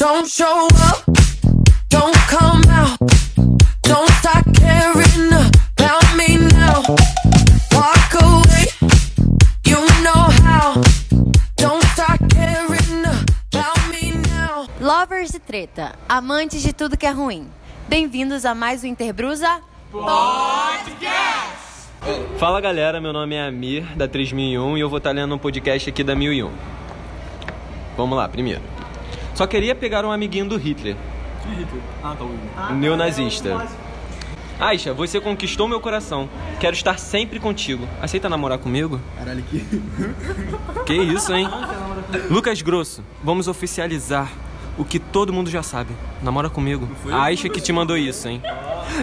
Don't show up, don't come out, don't start caring about me now. Walk away, you know how. Don't start caring about me now. Lovers de treta, amantes de tudo que é ruim. Bem-vindos a mais um Interbrusa. Fala galera, meu nome é Amir, da 3001 e eu vou estar lendo um podcast aqui da 1001. Vamos lá, primeiro. Só queria pegar um amiguinho do Hitler. Ah, tá ouvindo. Um neonazista. Aisha, você conquistou meu coração. Quero estar sempre contigo. Aceita namorar comigo? Caralho, que. Que isso, hein? Lucas Grosso, vamos oficializar o que todo mundo já sabe. Namora comigo. A Aisha que te mandou isso, hein?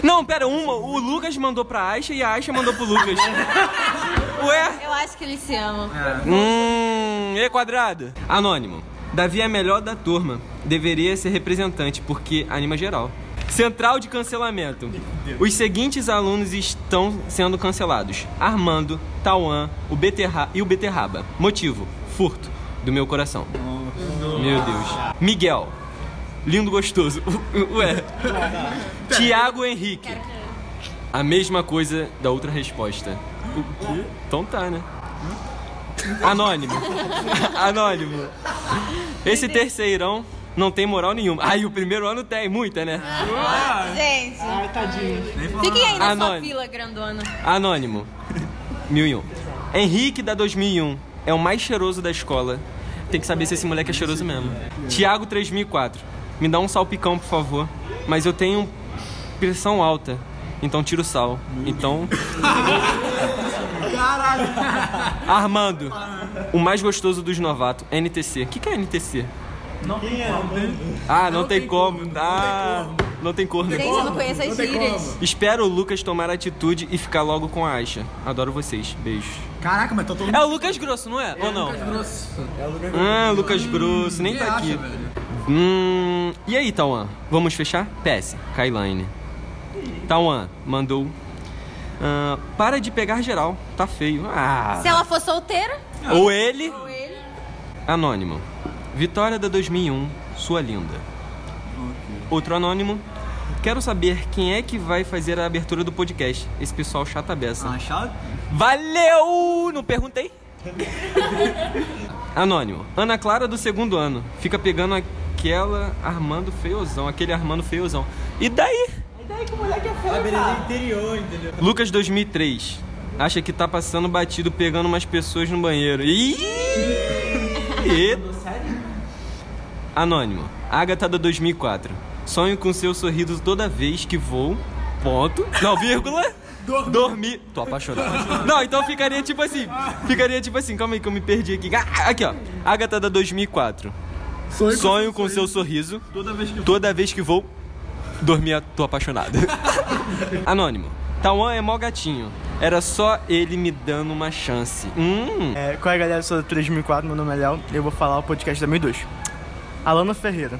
Não, pera, uma. O Lucas mandou pra Aisha e a Aisha mandou pro Lucas. Ué? Eu acho que eles se amam. Hum, E quadrado. Anônimo. Davi é melhor da turma. Deveria ser representante, porque anima geral. Central de cancelamento. Os seguintes alunos estão sendo cancelados: Armando, Tauan, o Beterra e o Beterraba. Motivo: furto do meu coração. Meu Deus. Miguel. Lindo gostoso. Ué. Tiago Henrique. A mesma coisa da outra resposta. O quê? Então tá, né? Anônimo. Anônimo. Esse terceirão não tem moral nenhuma. Ai, o primeiro ano tem, muita, né? Gente, Ai, tadinho. Fiquem aí na sua Anônimo. fila grandona. Anônimo. 1001. Henrique da 2001 é o mais cheiroso da escola. Tem que saber se esse moleque é cheiroso mesmo. Tiago 3004. Me dá um salpicão, por favor. Mas eu tenho pressão alta. Então tira o sal. Então. Armando. O mais gostoso dos novatos. NTC. O que, que é NTC? Quem é? Ah, não, tem, como. Ah, não tem cor, né? Gente, eu não conheço as gírias. Espero o Lucas tomar atitude e ficar logo com a Aisha. Adoro vocês. Beijos. Caraca, mas tá todo É o Lucas Grosso, não é? Ou não? grosso. É o lugar Ah, Lucas Grosso, nem tá aqui. Hum, e aí, Tauan? Vamos fechar? PS, Kailine. Tauan mandou. Ah, para de pegar geral, tá feio. Ah. Se ela for solteira, Ou ele. ou ele. Anônimo. Vitória da 2001, sua linda. Outro anônimo. Quero saber quem é que vai fazer a abertura do podcast. Esse pessoal chata beça. Ah, chato? Valeu! Não perguntei. Anônimo. Ana Clara do segundo ano. Fica pegando aquela Armando feiozão. Aquele Armando feiozão. E daí? A beleza interior, entendeu? Lucas 2003. Acha que tá passando batido pegando umas pessoas no banheiro. Ih! Anônimo. Agatha da 2004. Sonho com seu sorriso toda vez que vou. Ponto. Não, vírgula. Dormir. Tô apaixonado. Não, então ficaria tipo assim. Ficaria tipo assim. Calma aí que eu me perdi aqui. Ah, Aqui, ó. Agatha da 2004. Sonho, com seu sorriso. Toda vez que eu Toda vez que vou dormir, tô apaixonado. Anônimo. Tauan é mó gatinho. Era só ele me dando uma chance. Hum. É, qual é a galera? Eu sou da 3004, meu nome é Léo eu vou falar o podcast da 2002. Alana Ferreira.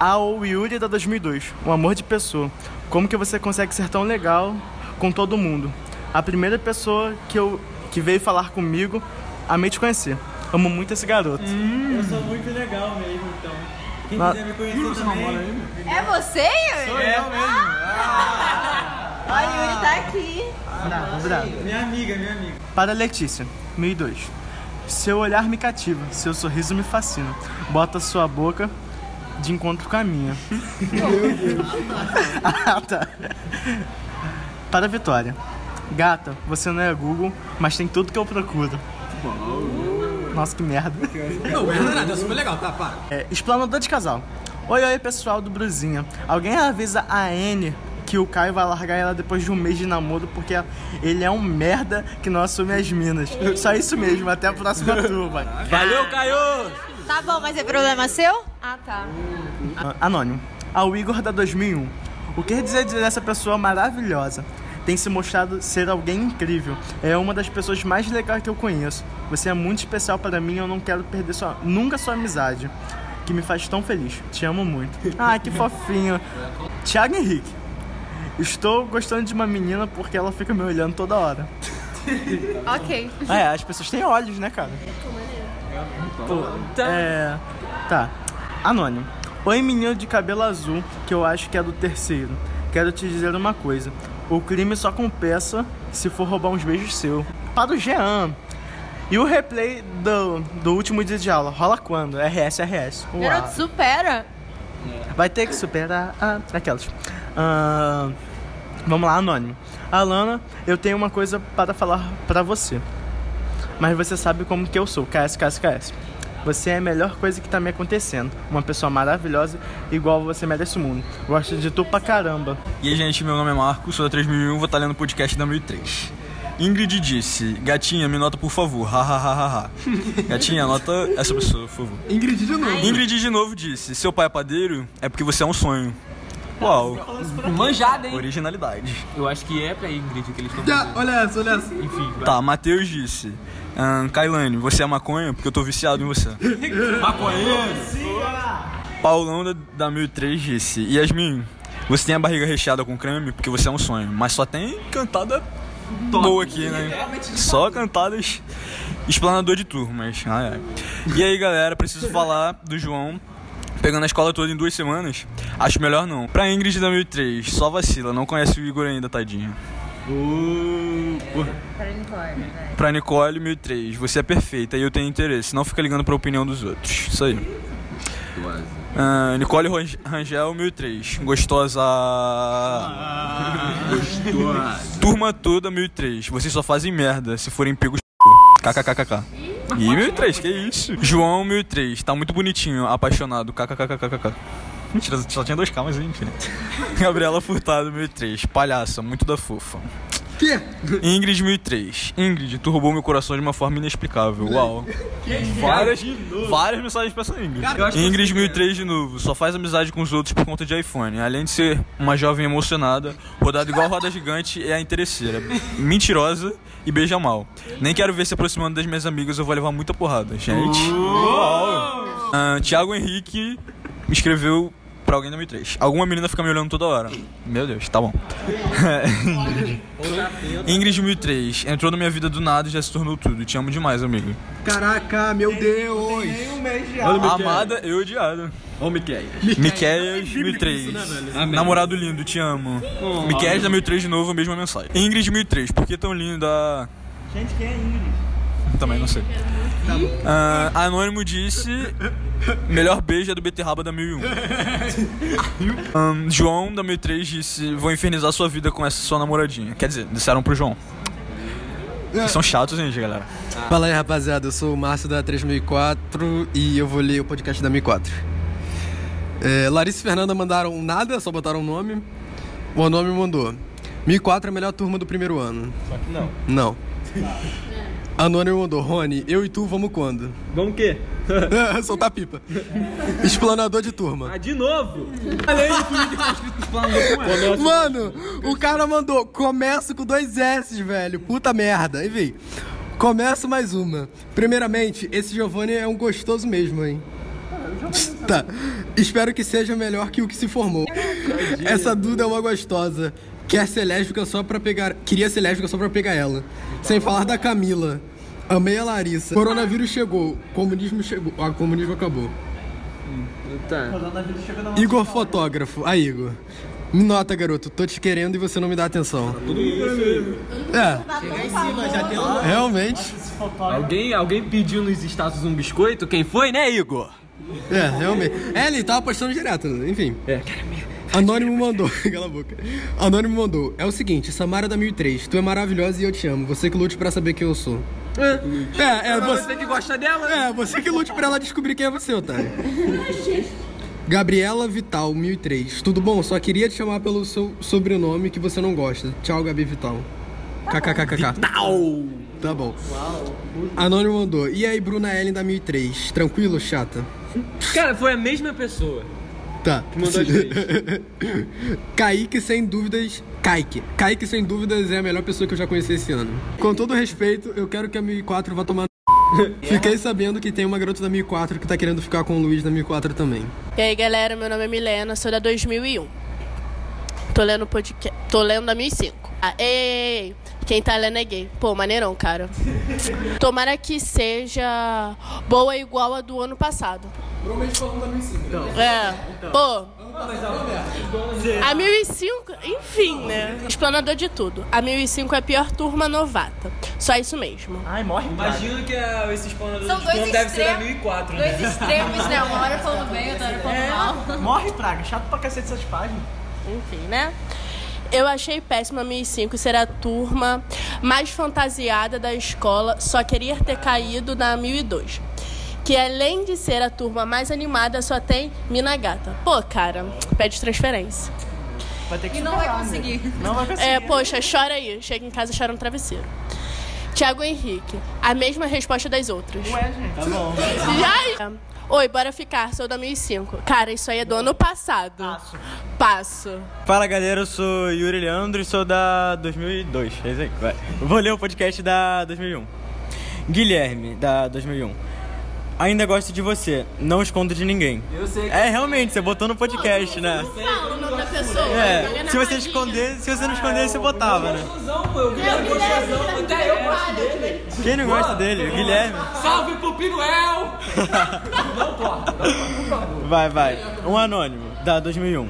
A ou Yuri da 2002, um amor de pessoa. Como que você consegue ser tão legal com todo mundo? A primeira pessoa que, eu, que veio falar comigo, amei te conhecer. Amo muito esse garoto. Eu sou muito legal mesmo, então. Quem Na- quiser me conhecer também. É você, Yuri? Sou eu mesmo. Ó, o Yuri tá aqui. Bravo, bravo. Minha amiga, minha amiga. Para Letícia, 2002. Seu olhar me cativa, seu sorriso me fascina. Bota sua boca de encontro com a minha. ah, tá. Para Vitória. Gata, você não é Google, mas tem tudo que eu procuro. Nossa, que merda. Não, não é nada, super legal, tá? Para. É, explanador de casal. Oi, oi, pessoal do Bruzinha. Alguém avisa a N que o Caio vai largar ela depois de um mês de namoro porque ele é um merda que não assume as minas. Só isso mesmo, até a próxima turma. Valeu, Caio! Tá bom, mas é problema seu? Ah, tá. Anônimo. Ao Igor da 2001. O que dizer dessa pessoa maravilhosa? Tem se mostrado ser alguém incrível. É uma das pessoas mais legais que eu conheço. Você é muito especial para mim e eu não quero perder sua, nunca sua amizade. Que me faz tão feliz. Te amo muito. Ah, que fofinho. Thiago Henrique. Estou gostando de uma menina porque ela fica me olhando toda hora. Ok. Ah, é, as pessoas têm olhos, né, cara? Pô, é. Tá. Anônimo. Oi, menino de cabelo azul, que eu acho que é do terceiro. Quero te dizer uma coisa. O crime só compensa se for roubar uns beijos seu. Para o Jean. E o replay do, do último dia de aula? Rola quando? RS, RS. Uau. Garoto, supera. Vai ter que superar ah, aquelas. Ah, vamos lá, anônimo. Alana, eu tenho uma coisa para falar pra você. Mas você sabe como que eu sou. KS, KS, KS. Você é a melhor coisa que tá me acontecendo. Uma pessoa maravilhosa, igual você merece o mundo. Gosto de tu pra caramba. E aí, gente, meu nome é Marco, sou da 3001, vou estar lendo o podcast da 1003. Ingrid disse, gatinha, me nota por favor, ha ha ha ha ha. Gatinha, anota essa pessoa, por favor. Ingrid de novo. Ingrid de novo disse, seu pai é padeiro, é porque você é um sonho. Uau, Manjada, hein? originalidade. Eu acho que é pra Ingrid que eles estão Já, olha essa, olha essa. Enfim, vai. Tá, Matheus disse, ahn, Kailane, você é maconha? Porque eu tô viciado em você. Maconheiro. Paulão da, da 1003 disse, Yasmin, você tem a barriga recheada com creme porque você é um sonho, mas só tem cantada boa aqui, né? Só cantadas explanador de turmas. Ai, ai. E aí, galera, preciso falar do João pegando a escola toda em duas semanas. Acho melhor não. Pra Ingrid da 1003, só vacila, não conhece o Igor ainda, tadinha. Pra Nicole 1003, você é perfeita e eu tenho interesse, não fica ligando pra opinião dos outros. Isso aí. Ah, Nicole Rangel 1003, gostosa. Turma toda 1003, vocês só fazem merda se forem pegos. KKKKK. Ih, 1003, que isso? João 1003, tá muito bonitinho, apaixonado. KKKKKK. Mentira, só tinha dois K, mas enfim. Gabriela Furtado 1003, palhaça, muito da fofa. Que? Ingrid 1003. Ingrid, tu roubou meu coração de uma forma inexplicável. Uau. Várias, várias mensagens pra essa Ingrid. Ingrid 1003 de novo. Só faz amizade com os outros por conta de iPhone. Além de ser uma jovem emocionada, rodada igual roda gigante, é a interesseira. Mentirosa e beija mal. Nem quero ver se aproximando das minhas amigas, eu vou levar muita porrada. Gente. Uau. Ah, Tiago Henrique me escreveu pra alguém da 1003. Alguma menina fica me olhando toda hora. Meu Deus, tá bom. Ingrid 1003. Entrou na minha vida do nada e já se tornou tudo. Te amo demais, amigo. Caraca, meu Deus. Amada e odiada. Ô, Miquel. Miqueias 1003. Namorado lindo, te amo. Miqueias da 1003 de novo, a mesma mensagem. Ingrid 1003. Por que tão linda? Gente, quem é Ingrid? Também não sei. Ah, Anônimo disse. Melhor beijo é do Beterraba da 1001. Ahn, João da 1003 disse: Vou infernizar sua vida com essa sua namoradinha. Quer dizer, disseram pro João. Vocês são chatos, gente, galera. Fala aí, rapaziada. Eu sou o Márcio da 3004 e eu vou ler o podcast da 1004. É, Larissa e Fernanda mandaram nada, só botaram o nome. O nome mandou. 1004 é a melhor turma do primeiro ano. Só que não. Não. Anônimo mandou. Rony, eu e tu vamos quando? Vamos o quê? Soltar pipa. Explanador de turma. Ah, de novo? Olha aí, que tá com ela. Mano, o cara mandou, começo com dois S, velho. Puta merda. Enfim, começo mais uma. Primeiramente, esse Giovanni é um gostoso mesmo, hein? Tá. Espero que seja melhor que o que se formou. Essa Duda é uma gostosa. Quer ser lésbica só pra pegar. Queria ser lésbica só pra pegar ela. Sem falar da Camila. Amei a Larissa. Coronavírus chegou. Comunismo chegou. Ah, comunismo acabou. Tá. Igor fotógrafo. Aí, Igor. Me nota, garoto. Tô te querendo e você não me dá atenção. É. Realmente. Alguém, alguém pediu nos status um biscoito? Quem foi, né, Igor? É, realmente. É, ele tava postando direto, enfim. É. Anônimo mandou, cala a boca. Anônimo mandou. É o seguinte, Samara da 1003, tu é maravilhosa e eu te amo. Você que lute pra saber quem eu sou. É, é, você. Você que gosta dela? É, você que lute pra ela descobrir quem é você, otário. Gabriela Vital, 1003. Tudo bom? Só queria te chamar pelo seu sobrenome que você não gosta. Tchau, Gabi Vital. KKKKK. Vital! Tá bom. Anônimo mandou. E aí, Bruna Ellen da 1003. Tranquilo, chata? Cara, foi a mesma pessoa. Tá. Que mandou as três. Kaique, sem dúvidas. Kaique. Kaique, sem dúvidas, é a melhor pessoa que eu já conheci esse ano. Com todo respeito, eu quero que a 1004 vá tomar. Fiquei sabendo que tem uma garota da 1004 que tá querendo ficar com o Luiz da 1004 também. E aí, galera, meu nome é Milena, sou da 2001. Tô lendo podcast, tô lendo da 1005. Ah, ei, ei, ei, quem tá lendo é gay. Pô, maneirão, cara. Tomara que seja boa igual a do ano passado. Provavelmente falando da 2005. É. Pô. A 1005, enfim, né? Explanador de tudo. A 1005 é a pior turma novata. Só isso mesmo. Ai, morre praga. Imagino que é, esse exponador São de dois plano deve ser extremos. 1004, né? Dois extremos, né? Uma hora falando bem, outra hora falando mal. Morre praga. Chato pra cacete essas páginas. Enfim, né? Eu achei péssima a 1005 ser a turma mais fantasiada da escola, só queria ter caído na 1002. Que além de ser a turma mais animada, só tem mina gata. Pô, cara, pede transferência. Vai ter que E não vai né? conseguir. Não vai conseguir. É, poxa, chora aí. Chega em casa e chora no travesseiro. Tiago Henrique, a mesma resposta das outras. Ué, gente. Tá bom. Já... Oi, bora ficar, sou da 1005. Cara, isso aí é do ano passado. Passo. Passo. Fala galera, eu sou Yuri Leandro e sou da 2002. É isso aí, vai. Vou ler o podcast da 2001. Guilherme, da 2001. Ainda gosto de você, não escondo de ninguém. Eu sei que É, realmente, você botou no podcast, né? Fala o nome da pessoa. É, na se você rodinha. esconder, se você não esconder, você botava, né? Gostosão, pô. Eu Guilherme gostosão. Até eu gosto dele. Quem não gosta dele? O Guilherme. Salve pro Pinuel! Não corta, por favor. Vai, vai. Um anônimo, da 2001.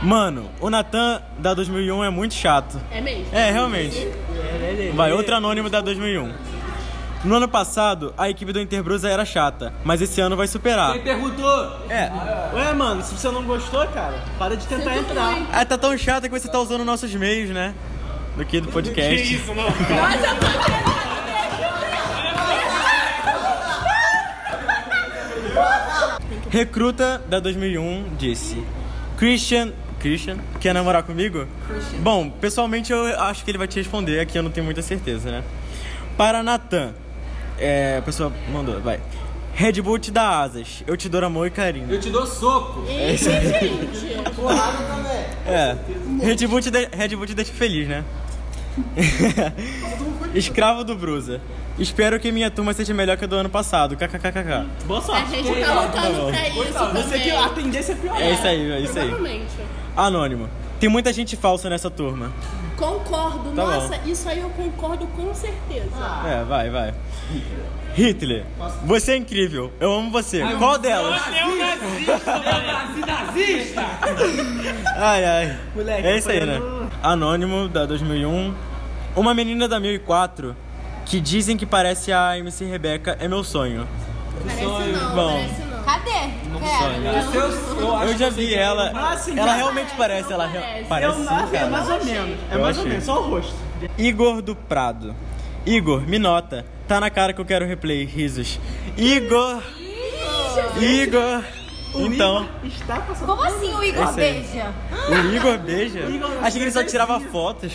Mano, o Natan da 2001 é muito chato. É mesmo? É, realmente. Vai, outro anônimo da 2001. No ano passado, a equipe do Interbrusa era chata, mas esse ano vai superar. Quem perguntou? É, Ué, mano, se você não gostou, cara, para de tentar entrar. ah, tá tão chata que você tá usando nossos meios, né? Do que do podcast. não. Recruta da 2001 disse: Christian. Christian, quer namorar comigo? Bom, pessoalmente eu acho que ele vai te responder, aqui eu não tenho muita certeza, né? Para Natan, é, a pessoa mandou, vai. Red Bull te dá asas, eu te dou amor e carinho. Eu te dou soco. Ih, gente. É, Red Bull te, de- Red Bull te deixa feliz, né? Escravo do Brusa. Espero que minha turma seja melhor que a do ano passado. KKKKK. Boa A sorte. gente tá lutando pra isso Você que também. a tendência é piorar. É isso aí, é isso aí. Anônimo. Tem muita gente falsa nessa turma. Concordo. Tá Nossa, isso aí eu concordo com certeza. É, vai, vai. Hitler, você é incrível. Eu amo você. Qual delas? nazista! Ai, ai. Moleque, é isso aí, né? Anônimo, da 2001. Uma menina da 1004 que dizem que parece a MC Rebeca é meu sonho. Parece não, Bom. Parece não. Cadê? Quero. Eu, eu acho Eu já vi ela. Ah, sim, Ela realmente parece. Ela re- parece. parece Eu, sim, é mais ou menos. É Eu mais ou achei. menos, só o rosto. Igor do Prado. Igor, me nota. Tá na cara que eu quero replay. Risos. Igor. Igor. Então, Igor está passando. Como assim o Igor Esse aí. beija? o Igor beija. Igor, Achei que ele só bebezinho. tirava fotos.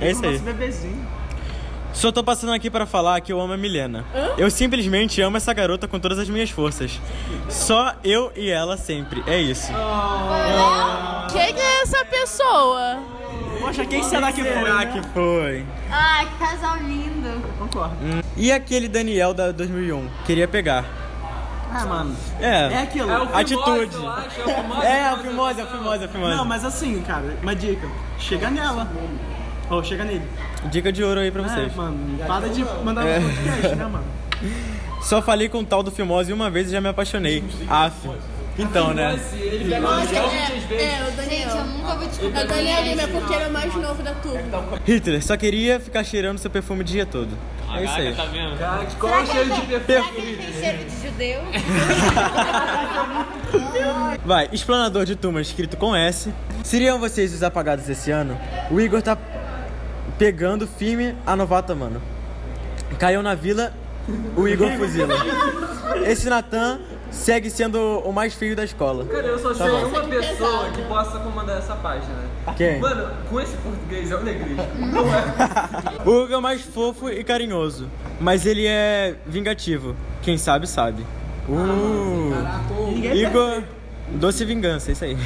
É isso aí. Nosso bebezinho. Só tô passando aqui pra falar que eu amo a Milena. Eu simplesmente amo essa garota com todas as minhas forças. Só eu e ela sempre. É isso. Quem é essa pessoa? Poxa, quem será que foi? Será né? que foi? Ai, que casal lindo. Concordo. E aquele Daniel da 2001? Queria pegar. Ah, mano. É. É aquilo. É o Fimose, Atitude. eu acho, é o Fimose, É, a Fimose, Fimose, a Fimose, a Fimose. Não, mas assim, cara, uma dica. Chega nela. Ou chega nele. Dica de ouro aí pra vocês. É, mano, para de mandar no podcast, né, mano? Só falei com o tal do Fimose uma vez e já me apaixonei. Aff. Então, né? Ele pega Nossa, é, é, o Daniel. Gente, eu nunca vou descobrir. É o Daniel Lima, é porque ele é o mais novo da turma. Hitler, só queria ficar cheirando seu perfume o dia todo. É isso aí. Tá vendo? Cara, qual é o cheiro de perfume? Será que ele tem cheiro de judeu? Vai, explanador de turma escrito com S. Seriam vocês os apagados esse ano? O Igor tá pegando firme a novata, mano. Caiu na vila, o Igor fuzila. Esse Natan segue sendo o mais feio da escola. Cara, eu só Tá sei bom. uma pessoa que possa comandar essa página. Quem? Mano, com esse português é o negrismo. Não é. O Hugo é mais fofo e carinhoso, mas ele é vingativo. Quem sabe, sabe. Uh, Igor, doce vingança, é isso aí.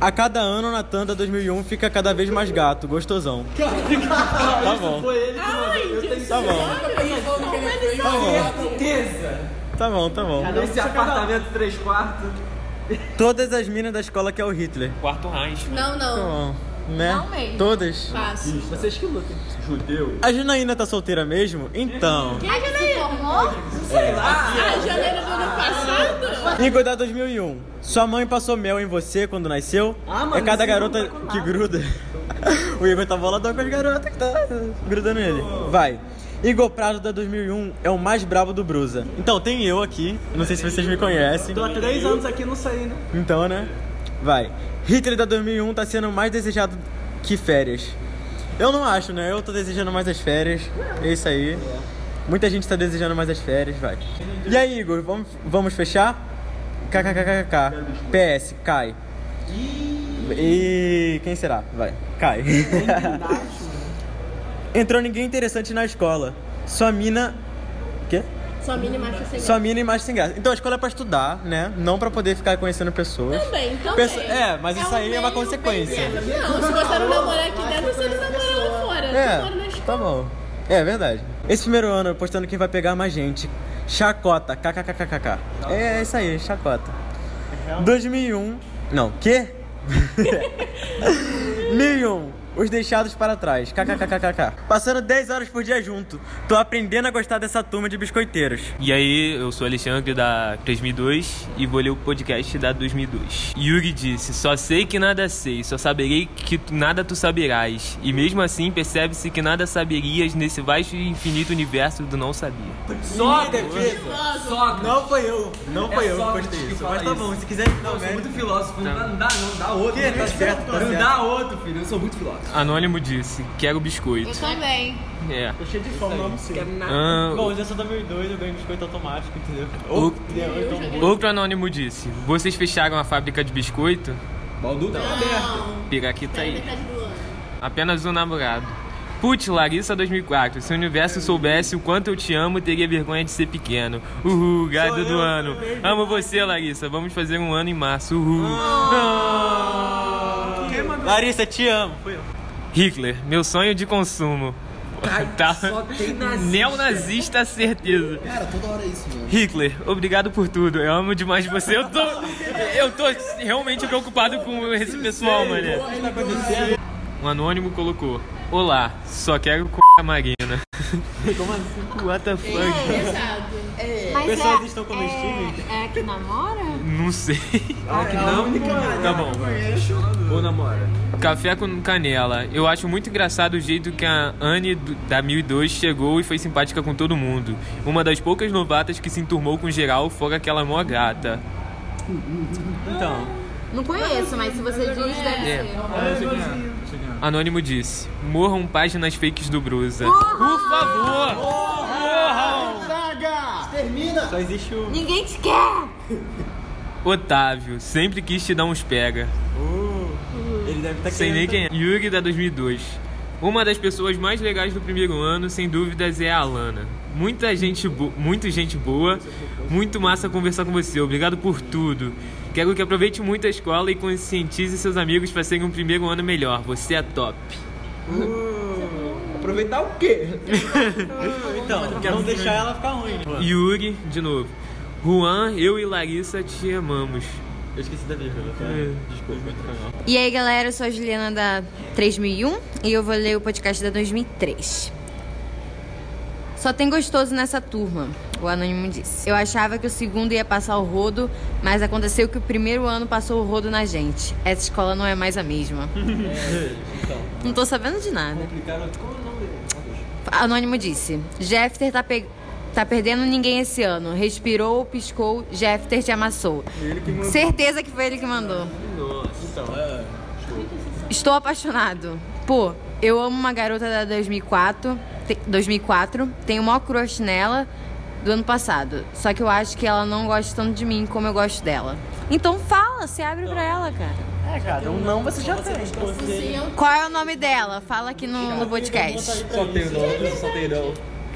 A cada ano, na Tanda 2001 fica cada vez mais gato, gostosão. Tá bom, Foi ele que mandou. Eu tenho tá bom, tá bom, certeza. tá bom, tá bom. Esse apartamento 3 quartos. Todas as minas da escola que é o Hitler. Quarto Heinz. Não, Tá não. bom. né? Não mesmo. Todas. Fácil. Vocês que lutem. Judeu. A Janaína tá solteira mesmo? Então. Ai, que se formou? Ah, janeiro do ano passado? Igor da 2001. Sua mãe passou mel em você quando nasceu? é cada garota que gruda. o Igor tá boladão com as garotas que tá grudando nele. Vai. Igor Prado da 2001 é o mais brabo do Brusa. Então, tem eu aqui. Não sei se vocês me conhecem. Tô há três anos aqui não saí, né? Então, né? Vai. Hitler da 2001 tá sendo mais desejado que férias. Eu não acho, né? Eu tô desejando mais as férias. É isso aí. Muita gente tá desejando mais as férias, vai. E aí, Igor, vamos, vamos fechar? KKKKK. PS, cai. E quem será? Vai, cai. Entrou ninguém interessante na escola. Sua mina. Quê? Sua mini macho sem Sua mina e macho sem graça. Então a escola é pra estudar, né? Não pra poder ficar conhecendo pessoas. Também, também. Pesso- É, mas isso um aí é uma meio consequência. Não, se você não namorar aqui dentro, você não namora lá fora. É, Namora na escola. tá bom. É verdade. Esse primeiro ano, eu postando quem vai pegar mais gente. Chacota, kkkkkk. É isso aí, chacota. 2001. Não, quê? 1001. Os deixados para trás. KKKKK. Passando 10 horas por dia junto. Tô aprendendo a gostar dessa turma de biscoiteiros. E aí, eu sou Alexandre da 3002 e vou ler o podcast da 2002. Yuri disse: Só sei que nada sei, só saberei que tu- nada tu saberás. E mesmo assim, percebe-se que nada saberias nesse vasto e infinito universo do não sabia. Sócrates! Não foi eu. Não foi eu que postei que isso. Mas tá isso. bom, se quiser dar Eu sou muito filósofo. Não dá, não dá, não dá outro. Que? Tá certo, tá Não certo. dá outro, filho. Eu sou muito filósofo. Anônimo disse: Quero biscoito. Eu também. É. Tô cheio de fome, não sei. Ah, Bom, eu já sou 2002, eu ganho biscoito automático, entendeu? O- Ou, ou então bom. Outro anônimo disse: Vocês fecharam a fábrica de biscoito? Baldu tá aberto. Piraquita aí. Ano. Apenas um namorado. Putz, Larissa 2004. Se o universo soubesse o quanto eu te amo, teria vergonha de ser pequeno. Uhul, gado do ano. Amo você, Larissa. Vamos fazer um ano em março. Uhul. Ah. Larissa, te amo. Foi eu. Hitler, meu sonho de consumo. Tá. Só tem nazista. Neonazista, certeza. Cara, toda hora é isso, mano. Hitler, obrigado por tudo. Eu amo demais você. Eu tô. Eu tô realmente preocupado com esse pessoal, mano. Um anônimo colocou: Olá, só quero c a Marina. Como assim? What the fuck? Mas Pessoas é, estão comestíveis? É, é que namora? Não sei. Não, Tá bom. Ou namora. Café com canela. Eu acho muito engraçado o jeito que a Anne da 1002 chegou e foi simpática com todo mundo. Uma das poucas novatas que se enturmou com geral, fora aquela mó gata. Então. Não conheço, mas se você diz, deve É. ser. Anônimo disse: Morram páginas fakes do Brusa. Por favor! Morram! Só existe o. Ninguém te quer! Otávio, sempre quis te dar uns pega. Ele deve estar Sei nem quem é. Yuri da 2002. Uma das pessoas mais legais do primeiro ano, sem dúvidas, é a Alana. Muita gente, bo muito gente boa, muito massa conversar com você. Obrigado por tudo. Quero que aproveite muito a escola e conscientize seus amigos para serem um primeiro ano melhor. Você é top. Aproveitar o quê? Então, não deixar ela ficar ruim. né? Yuri, de novo. Juan, eu e Larissa te amamos. Eu esqueci da vírgula, tá? É. Desculpa, mal. E aí, galera, eu sou a Juliana da 3001 e eu vou ler o podcast da 2003. Só tem gostoso nessa turma, o Anônimo disse. Eu achava que o segundo ia passar o rodo, mas aconteceu que o primeiro ano passou o rodo na gente. Essa escola não é mais a mesma. Não tô sabendo de nada. Anônimo disse: Jeffter tá, pe- tá perdendo ninguém esse ano. Respirou, piscou, Jeffter te amassou. Certeza que foi ele que mandou. Estou apaixonado. Pô, eu amo uma garota da 2004, te- 2004 tenho o maior crush nela do ano passado. Só que eu acho que ela não gosta tanto de mim como eu gosto dela. Então fala, se abre pra ela, cara. É, cara, um não você já tem. Qual é o nome dela? Fala aqui no, no podcast. Só tem nome, só tem não.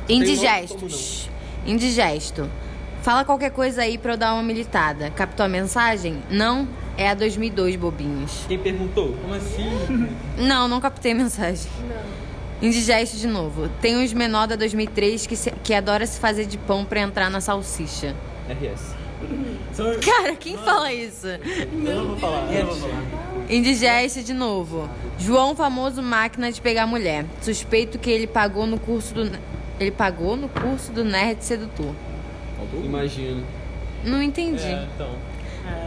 Indigestos. Indigesto. Fala qualquer coisa aí pra eu dar uma militada. Captou a mensagem? Não? É a 2002, bobinhos. Quem perguntou? Como assim? Não, não captei a mensagem. Indigesto de novo. Tem uns menor da 2003 que, se- que adora se fazer de pão pra entrar na salsicha. RS. Cara, quem fala isso? Eu não vou falar, eu não vou falar. Indigeste de novo. João, famoso máquina de pegar mulher. Suspeito que ele pagou no curso do. Ele pagou no curso do Nerd Sedutor. Imagino. Não entendi. então.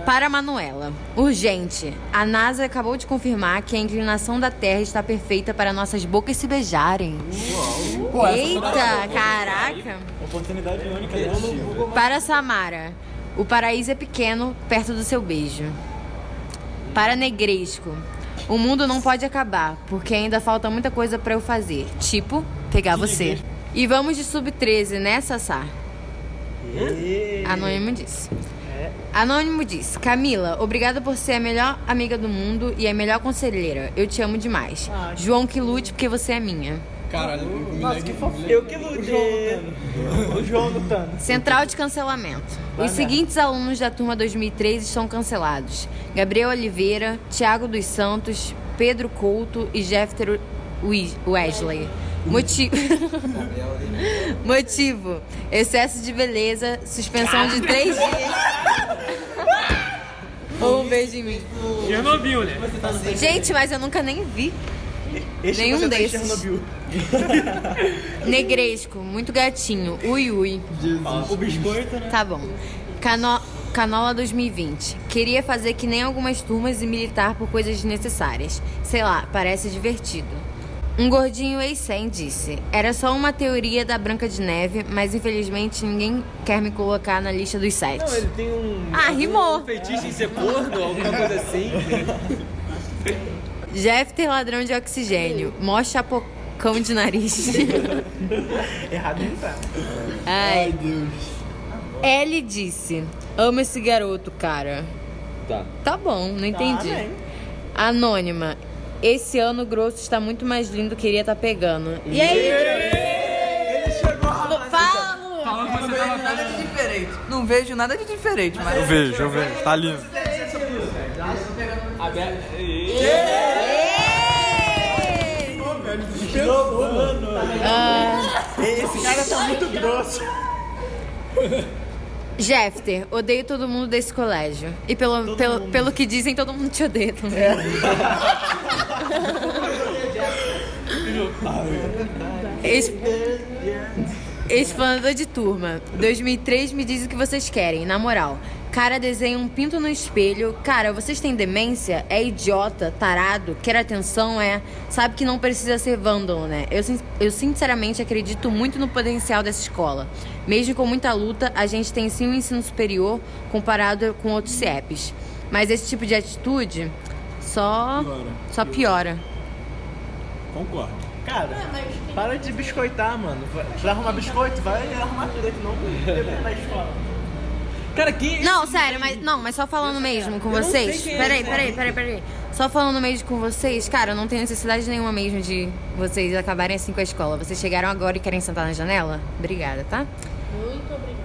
Para Manuela. Urgente. A NASA acabou de confirmar que a inclinação da Terra está perfeita para nossas bocas se beijarem. Eita, caraca. Oportunidade única. né? Para Samara. O paraíso é pequeno perto do seu beijo. Para Negresco. O mundo não pode acabar, porque ainda falta muita coisa pra eu fazer. Tipo, pegar você. E vamos de sub-13, né, Sassá? Anônimo disse. Anônimo disse: Camila, obrigada por ser a melhor amiga do mundo e a melhor conselheira. Eu te amo demais. João que lute porque você é minha. Caralho, Nossa, que fofinho. Eu que lute. O João lutando. Central de cancelamento. Os seguintes alunos da turma 2003 estão cancelados: Gabriel Oliveira, Tiago dos Santos, Pedro Couto e Jeffter Wesley. Motivo. Motivo: excesso de beleza, suspensão de três dias. Ou um beijo em mim. Chernobyl, né? Gente, mas eu nunca nem vi. Esse Nenhum tá desses. Negresco, muito gatinho. Ui, ui. O biscoito, né? Tá bom. Cano... Canola 2020. Queria fazer que nem algumas turmas e militar por coisas desnecessárias. Sei lá, parece divertido. Um gordinho ex-100 disse: Era só uma teoria da Branca de Neve, mas infelizmente ninguém quer me colocar na lista dos sete. Não, ele tem um. Ah, rimou. Um fetiche em ser corno, alguma coisa assim. Jeffter ladrão de oxigênio. Mó chapocão de nariz. Errado não tá. Ai, Deus. Ellie disse: Amo esse garoto, cara. Tá. Tá bom, não entendi. bem. Anônima. Esse ano o grosso está muito mais lindo, queria estar pegando. E aí? Ele chegou, rapaz. Fala, Lu. Não vejo nada de diferente. Não vejo nada de diferente, mas. Eu vejo, eu vejo. Tá lindo. Esse cara tá muito grosso. Jeffter, odeio todo mundo desse colégio. E pelo, pelo, pelo que dizem, todo mundo te odeia também. Ex- Explanador de turma. 2003 me diz o que vocês querem, na moral. Cara desenha um pinto no espelho. Cara, vocês têm demência? É idiota, tarado, quer atenção, é. Sabe que não precisa ser vândalo, né? Eu, eu sinceramente acredito muito no potencial dessa escola. Mesmo com muita luta, a gente tem sim um ensino superior comparado com outros CIEPs. Mas esse tipo de atitude só, só piora. Concordo. Cara, para de biscoitar, mano. Vai, vai arrumar biscoito? Vai arrumar direito, não da escola. Cara, que. Não, sério, mas não, mas só falando mesmo com vocês. quem é Peraí, peraí, peraí, peraí. Só falando mesmo com vocês, cara, não tem necessidade nenhuma mesmo de vocês acabarem assim com a escola. Vocês chegaram agora e querem sentar na janela? Obrigada, tá? Muito obrigada.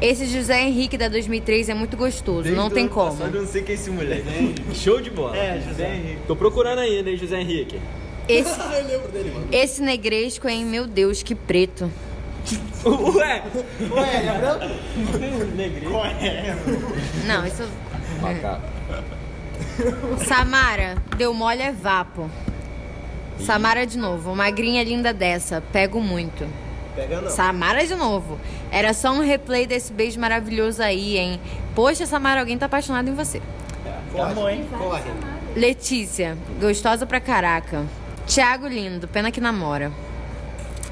Esse José Henrique da 2003 é muito gostoso, não tem como. Eu não sei quem é esse moleque. Show de bola. É, José Henrique. Tô procurando ainda, hein, José Henrique. Esse, esse negresco, hein? Meu Deus, que preto. Ué! Não, isso. Samara, deu mole é vapo. Samara de novo, magrinha linda dessa, pego muito. Pega não. Samara de novo. Era só um replay desse beijo maravilhoso aí, hein? Poxa, Samara, alguém tá apaixonado em você. Amor, hein? Letícia, gostosa pra caraca. Tiago lindo, pena que namora.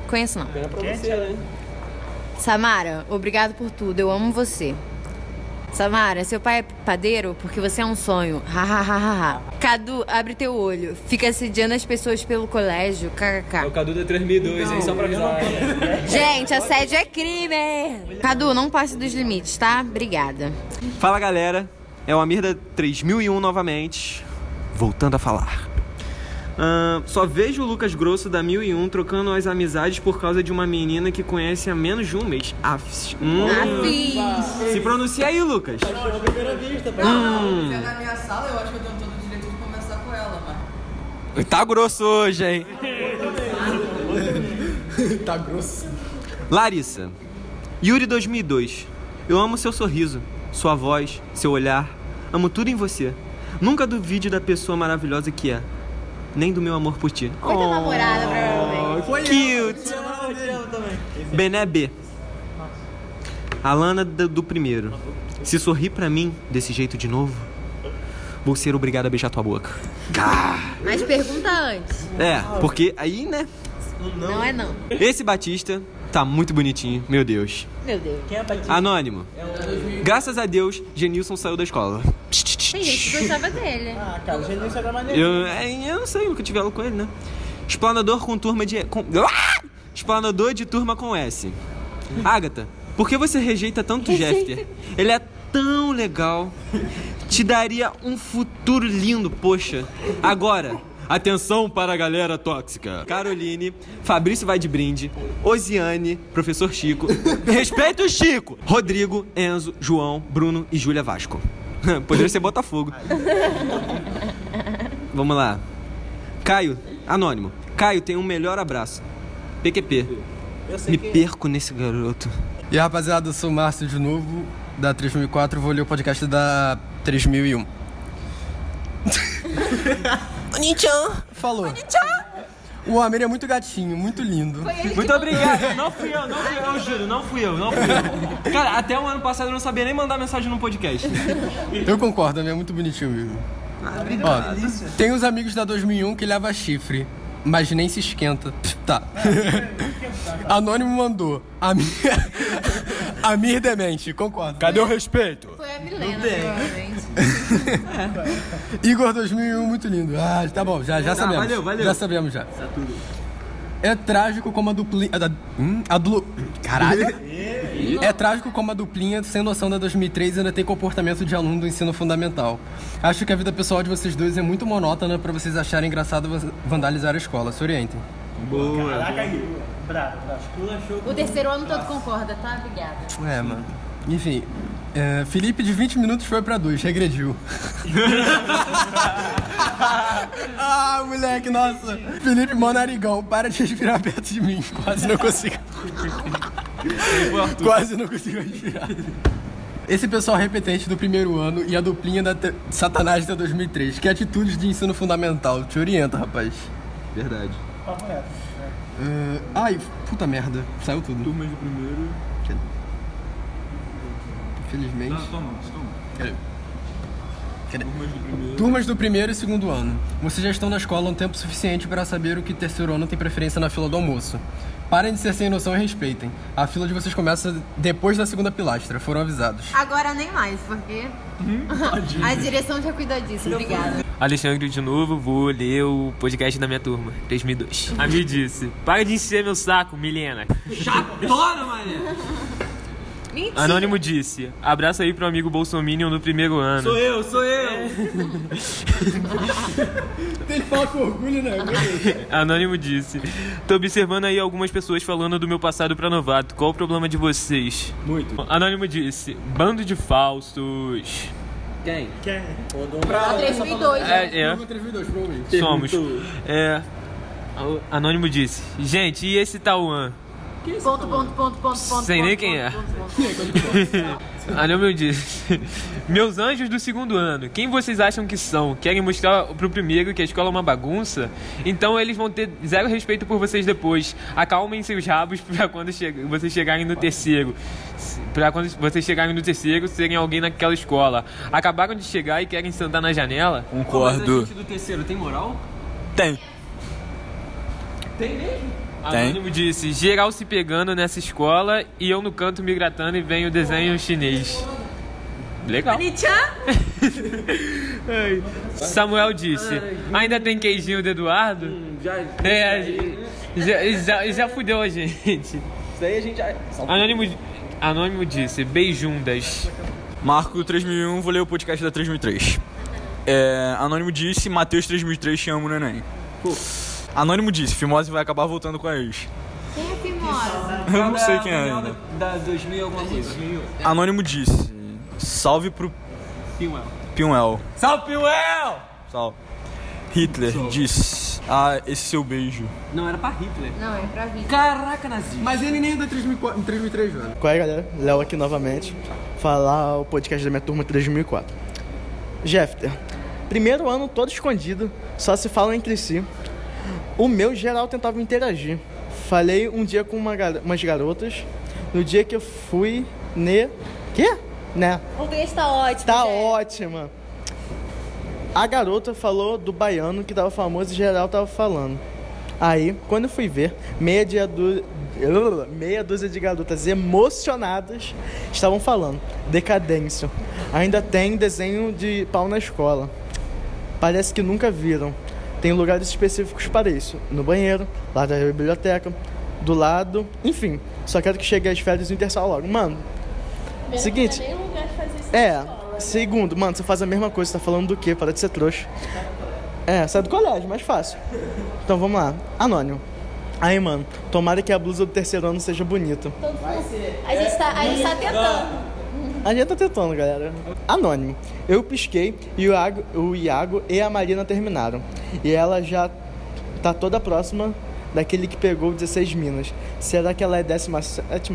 Conheço não. Pena pra você, né? Samara, obrigado por tudo, eu amo você. Samara, seu pai é padeiro porque você é um sonho. Ha, ha, ha, ha, ha. Cadu, abre teu olho. Fica assediando as pessoas pelo colégio. É o KKK. Cadu da 3002, hein? Só pra avisar. Gente, assédio é crime. Cadu, não passe dos limites, tá? Obrigada. Fala galera, é o Amir da 3001 novamente, voltando a falar. Ahn, só vejo o Lucas Grosso da 1001 trocando as amizades por causa de uma menina que conhece há menos de um mês. Afs. Hum. Afis. Se pronuncia aí, Lucas. Se é na minha sala, eu acho que eu tenho todo o direito de conversar com ela, mas. Tá grosso hoje, hein? Tá grosso. Larissa. Yuri 2002. Eu amo seu sorriso, sua voz, seu olhar. Amo tudo em você. Nunca duvide da pessoa maravilhosa que é. Nem do meu amor por ti. Foi tua namorada, provavelmente. Foi cute. Bené B. Alana do, do primeiro. Se sorrir pra mim desse jeito de novo, vou ser obrigado a beijar tua boca. Mas pergunta antes. É, porque aí, né? Não é não. Esse Batista tá muito bonitinho, meu Deus. Meu Deus. Anônimo. Graças a Deus, Genilson saiu da escola. Tem gente que gostava dele. Ah, cara, o Genilson era maneiro. Eu, é, eu não sei, nunca tive aula com ele, né? Explanador com turma de. Com, Ah! Explanador de turma com S. Agatha, por que você rejeita tanto o Jeffter? Ele é tão legal. Te daria um futuro lindo, poxa. Agora, atenção para a galera tóxica. Caroline, Fabrício vai de brinde, Osiane, professor Chico. Respeita o Chico! Rodrigo, Enzo, João, Bruno e Júlia Vasco. Poderia ser Botafogo. Vamos lá. Caio, anônimo. Caio tem um melhor abraço. PQP. Me perco nesse garoto. E rapaziada, eu sou o Márcio de novo, da 3004, vou ler o podcast da 3001. Onichan. Falou. O Amir é muito gatinho, muito lindo. Muito obrigado. Não fui eu, não fui eu, eu juro, não fui eu, não fui eu. Cara, até o ano passado eu não sabia nem mandar mensagem no podcast. Eu concordo, Amir é muito bonitinho mesmo. Ó, tem uns amigos da 2001 que leva chifre, mas nem se esquenta. Tá. Anônimo mandou. Amir, Amir demente, concordo. Cadê o respeito? Foi a Milena, provavelmente. Igor 2001, muito lindo. Ah, tá bom, já, já sabemos. valeu, valeu. Já sabemos já. É trágico como a duplinha. A, da- hum, a duplo. Caralho! É trágico como a duplinha, sem noção da 2003, ainda tem comportamento de aluno do ensino fundamental. Acho que a vida pessoal de vocês dois é muito monótona pra vocês acharem engraçado van- vandalizar a escola. Se orientem. O terceiro ano todo concorda, tá? Obrigada. É, mano. Enfim, é, Felipe de 20 minutos foi pra 2, regrediu. ah, moleque, nossa. Felipe Monarigão, para de respirar perto de mim. Quase não consigo. Quase não consigo respirar. Esse pessoal repetente do primeiro ano e a duplinha da te- Satanás da 2003. Que atitudes de ensino fundamental. Te orienta, rapaz. Verdade. É, ai, puta merda. Saiu tudo. Turmas do primeiro. Infelizmente. toma, toma. Cadê? Cadê? Turmas do primeiro. Turmas do primeiro e segundo ano. Vocês já estão na escola há um tempo suficiente para saber o que terceiro ano tem preferência na fila do almoço. Parem de ser sem noção e respeitem. A fila de vocês começa depois da segunda pilastra. Foram avisados. Agora nem mais, porque a direção já cuida disso. Obrigada. Alexandre de novo, vou ler o podcast da minha turma, 3002. A me disse: Para de encher meu saco, Milena. Chatona, mané! Mentira. Anônimo disse: Abraço aí pro amigo Bolsominion no primeiro ano. Sou eu, sou eu! Tem que falar com orgulho, né? Anônimo disse: Tô observando aí algumas pessoas falando do meu passado pra novato. Qual o problema de vocês? Muito. Anônimo disse: Bando de falsos. Quem? A 3002, né? É, é. Somos. É. Anônimo disse: Gente, e esse Tauan? Ponto, ponto, ponto, ponto, ponto. Sei nem ponto, quem é. ponto, ponto, ponto. Anônimo disse: Meus anjos do segundo ano, quem vocês acham que são? Querem mostrar pro primeiro que a escola é uma bagunça? Então eles vão ter zero respeito por vocês depois. Acalmem seus rabos pra quando che vocês chegarem no terceiro. Pra quando vocês chegarem no terceiro, serem alguém naquela escola. Acabaram de chegar e querem sentar na janela? Mas a Concordo. gente do terceiro tem moral? Tem. Tem mesmo? Anônimo disse: geral se pegando nessa escola e eu no canto me gratando e venho desenho chinês. Legal. Samuel disse: ainda tem queijinho do Eduardo? Já. É, já, já, já fudeu a gente. Isso aí a gente já. Anônimo, Anônimo disse: beijundas. Marco 3001, vou ler o podcast da 3003. É, Anônimo disse, Matheus 3003 te amo, neném. Anônimo disse, Fimose vai acabar voltando com a ex. Quem é Fimose? Eu não sei quem é Da, ainda. da 2000 alguma coisa. Anônimo disse, salve pro Pinwell. Pinwell. Salve, Pinwell! Salve. Hitler disse, ah, esse seu beijo. Não, era pra Hitler. Não, é pra vir. Caraca, nazista. Mas ele nem é da 3004 3003, velho. Qual é, galera? Léo aqui novamente. Falar o podcast da minha turma 3004. Jeffter, primeiro ano todo escondido, só se falam entre si. O meu geral tentava interagir. Falei um dia com uma gar- umas garotas. No dia que eu fui, né? Quê? Né? O português tá ótimo. Tá gente. ótima. A garota falou do baiano que tava famoso e geral tava falando. Aí, quando eu fui ver, meia, dia du- meia dúzia de garotas emocionadas estavam falando. Decadência. Ainda tem desenho de pau na escola. Parece que nunca viram. Tem lugares específicos para isso. No banheiro, lá da biblioteca, do lado, enfim. Só quero que chegue as férias e o intersal logo. Mano, Seguinte. Não lugar de fazer isso é, escola, né? segundo, mano, você faz a mesma coisa, você tá falando do quê? Para de ser trouxa. É, sai do colégio, mais fácil. Então vamos lá. Anônimo. Aí, mano, tomara que a blusa do terceiro ano seja bonita. A gente tá, a gente tá tentando. A gente tá tentando, galera. Anônimo. Eu pisquei e o Iago, o Iago e a Marina terminaram. E ela já tá toda próxima daquele que pegou 16 minas. Será que ela é 17?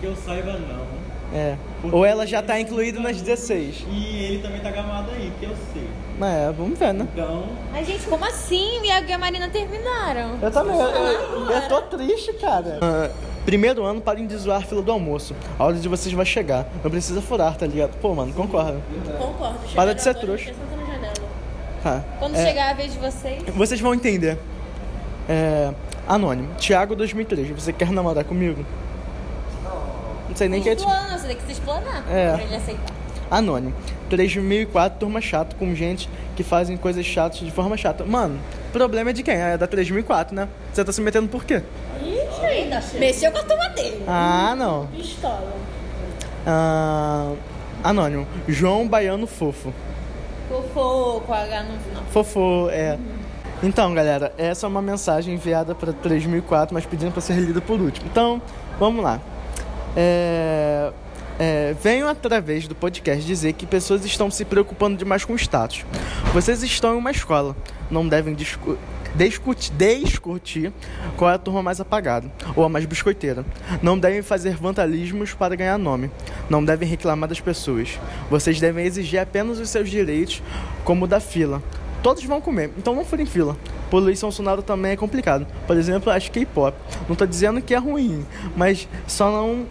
Que eu saiba, não. É. Ou ela já tá incluída nas 16. E ele também tá gamado aí, que eu sei. É, vamos ver, né? Então, Mas, gente, como assim? O Iago e a Marina terminaram. Eu também, eu, eu- eu tô triste, cara. Ah, primeiro ano, parem de zoar a fila do almoço. A hora de vocês vai chegar. Não precisa furar, tá ligado? Pô, mano, concorda. Concordo. Para de ser trouxa. Tá. Quando É, chegar a vez de vocês. Vocês vão entender. É, anônimo. Thiago 2003. Você quer namorar comigo? Não sei nem quem é. Explana, você tem que se explanar. É. Pra ele aceitar. Anônimo. 3004, turma chata, com gente que fazem coisas chatas de forma chata. Mano, problema é de quem? É da 3004, né? Você tá se metendo por quê? Mexeu com a turma dele. Ah, não. Pistola. Ah, anônimo. João Baiano Fofo. Fofo, com H no final. Fofo, é. Então, galera, essa é uma mensagem enviada para 3004, mas pedindo para ser lida por último. Então, vamos lá. É, é, venho através do podcast dizer que pessoas estão se preocupando demais com o status. Vocês estão em uma escola, não devem discu discutir, discutir qual é a turma mais apagada ou a mais biscoiteira. Não devem fazer vandalismos para ganhar nome. Não devem reclamar das pessoas. Vocês devem exigir apenas os seus direitos, como o da fila. Todos vão comer, então não furem fila. Poluição sonora também é complicado. Por exemplo, as K-pop. Não tô dizendo que é ruim, mas só não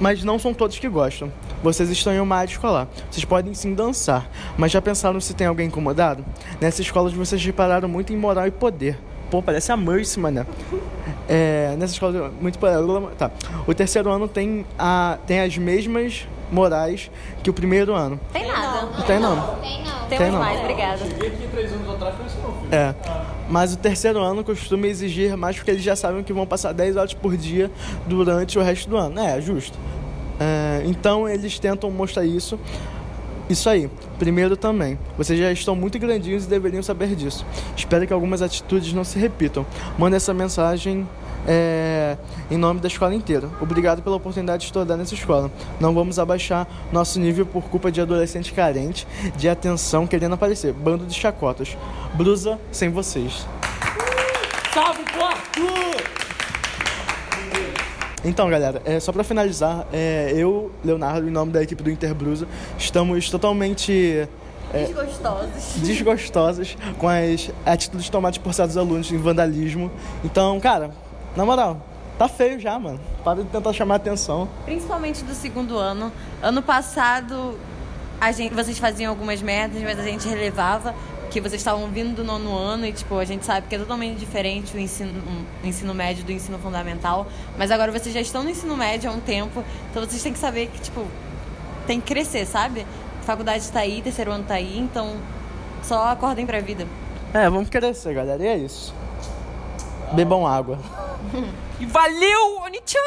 mas não são todos que gostam. Vocês estão em uma área escolar. Vocês podem sim dançar, mas já pensaram se tem alguém incomodado? Nessa escola vocês repararam muito em moral e poder. Pô, parece a Mercy, mano. É, nessa escola, muito. Tá. O terceiro ano tem, a, tem as mesmas morais que o primeiro ano. Tem nada. Não tem, não. Tem não. Temos Tem não. mais, obrigada. Cheguei aqui três anos atrás com isso não, filho. É. Mas o terceiro ano costuma exigir mais porque eles já sabem que vão passar 10 horas por dia durante o resto do ano. É, justo. É, então eles tentam mostrar isso. Isso aí. Primeiro também. Vocês já estão muito grandinhos e deveriam saber disso. Espero que algumas atitudes não se repitam. Manda essa mensagem é, em nome da escola inteira. Obrigado pela oportunidade de estudar nessa escola. Não vamos abaixar nosso nível por culpa de adolescente carente de atenção querendo aparecer. Bando de chacotas. Brusa sem vocês. salve pro Arthur! Então, galera, é, só pra finalizar, é, eu, Leonardo, em nome da equipe do Interbrusa, estamos totalmente é, Desgostosos. desgostosos com as atitudes tomadas por certos alunos em vandalismo. Então, cara, na moral, tá feio já, mano. Para de tentar chamar atenção. Principalmente do segundo ano. Ano passado, a gente, vocês faziam algumas merdas, mas a gente relevava que vocês estavam vindo do nono ano e, tipo, a gente sabe que é totalmente diferente o ensino, o ensino médio do ensino fundamental. Mas agora vocês já estão no ensino médio há um tempo, então vocês têm que saber que, tipo, tem que crescer, sabe? Faculdade tá aí, terceiro ano tá aí, então só acordem pra vida. É, vamos crescer, galera. E é isso. Bebam água. E valeu, Onichan!